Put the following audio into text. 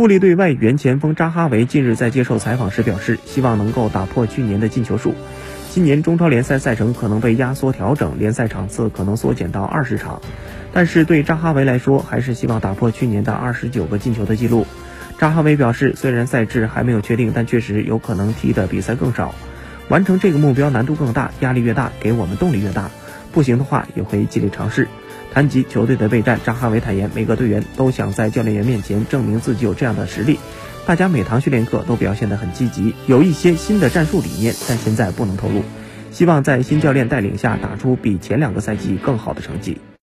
富力队外援前锋扎哈维近日在接受采访时表示，希望能够打破去年的进球数。今年中超联赛赛程可能被压缩调整，联赛场次可能缩减到二十场，但是对扎哈维来说，还是希望打破去年的二十九个进球的记录。扎哈维表示，虽然赛制还没有确定，但确实有可能踢的比赛更少。完成这个目标难度更大，压力越大，给我们动力越大。不行的话，也会尽力尝试。谈及球队的备战，扎哈维坦言，每个队员都想在教练员面前证明自己有这样的实力。大家每堂训练课都表现得很积极，有一些新的战术理念，但现在不能透露。希望在新教练带领下打出比前两个赛季更好的成绩。